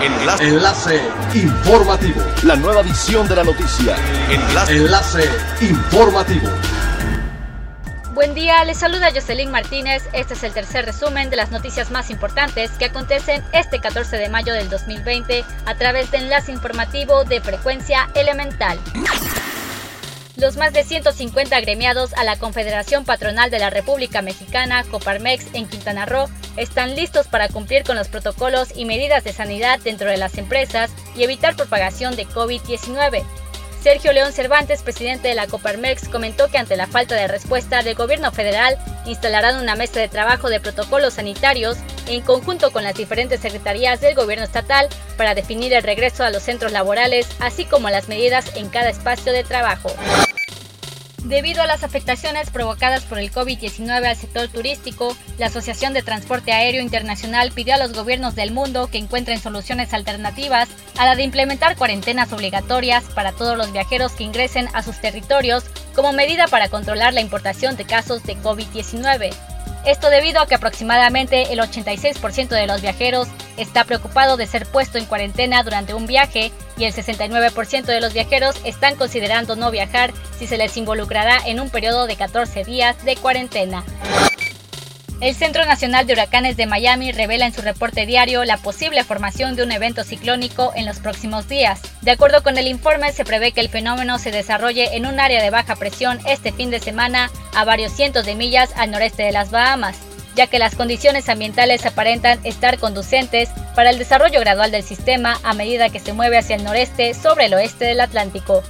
Enlace. Enlace informativo. La nueva edición de la noticia. Enlace. Enlace informativo. Buen día, les saluda Jocelyn Martínez. Este es el tercer resumen de las noticias más importantes que acontecen este 14 de mayo del 2020 a través de enlace informativo de frecuencia elemental. Los más de 150 agremiados a la Confederación Patronal de la República Mexicana, Coparmex, en Quintana Roo, están listos para cumplir con los protocolos y medidas de sanidad dentro de las empresas y evitar propagación de COVID-19. Sergio León Cervantes, presidente de la Coparmex, comentó que ante la falta de respuesta del gobierno federal, instalarán una mesa de trabajo de protocolos sanitarios en conjunto con las diferentes secretarías del gobierno estatal para definir el regreso a los centros laborales, así como las medidas en cada espacio de trabajo. Debido a las afectaciones provocadas por el COVID-19 al sector turístico, la Asociación de Transporte Aéreo Internacional pidió a los gobiernos del mundo que encuentren soluciones alternativas a la de implementar cuarentenas obligatorias para todos los viajeros que ingresen a sus territorios como medida para controlar la importación de casos de COVID-19. Esto debido a que aproximadamente el 86% de los viajeros está preocupado de ser puesto en cuarentena durante un viaje y el 69% de los viajeros están considerando no viajar si se les involucrará en un periodo de 14 días de cuarentena. El Centro Nacional de Huracanes de Miami revela en su reporte diario la posible formación de un evento ciclónico en los próximos días. De acuerdo con el informe, se prevé que el fenómeno se desarrolle en un área de baja presión este fin de semana a varios cientos de millas al noreste de las Bahamas, ya que las condiciones ambientales aparentan estar conducentes para el desarrollo gradual del sistema a medida que se mueve hacia el noreste sobre el oeste del Atlántico.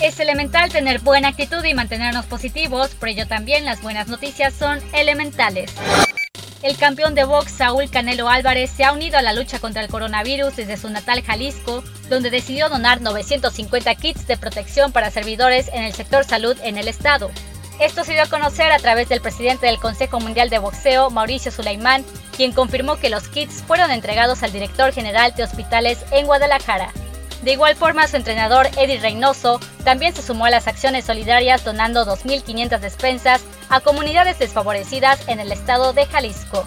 Es elemental tener buena actitud y mantenernos positivos, por ello también las buenas noticias son elementales. El campeón de box Saúl Canelo Álvarez se ha unido a la lucha contra el coronavirus desde su natal Jalisco, donde decidió donar 950 kits de protección para servidores en el sector salud en el estado. Esto se dio a conocer a través del presidente del Consejo Mundial de Boxeo, Mauricio Sulaimán, quien confirmó que los kits fueron entregados al director general de hospitales en Guadalajara. De igual forma, su entrenador Eddie Reynoso también se sumó a las acciones solidarias donando 2.500 despensas a comunidades desfavorecidas en el estado de Jalisco.